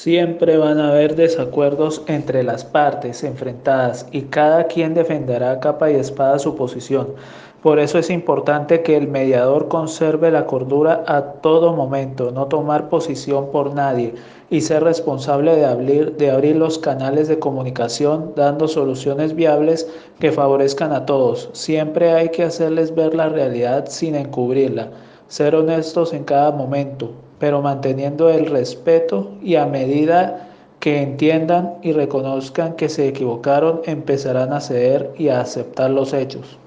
Siempre van a haber desacuerdos entre las partes enfrentadas y cada quien defenderá capa y espada su posición. Por eso es importante que el mediador conserve la cordura a todo momento, no tomar posición por nadie y ser responsable de abrir, de abrir los canales de comunicación dando soluciones viables que favorezcan a todos. Siempre hay que hacerles ver la realidad sin encubrirla, ser honestos en cada momento, pero manteniendo el respeto y a medida que entiendan y reconozcan que se equivocaron, empezarán a ceder y a aceptar los hechos.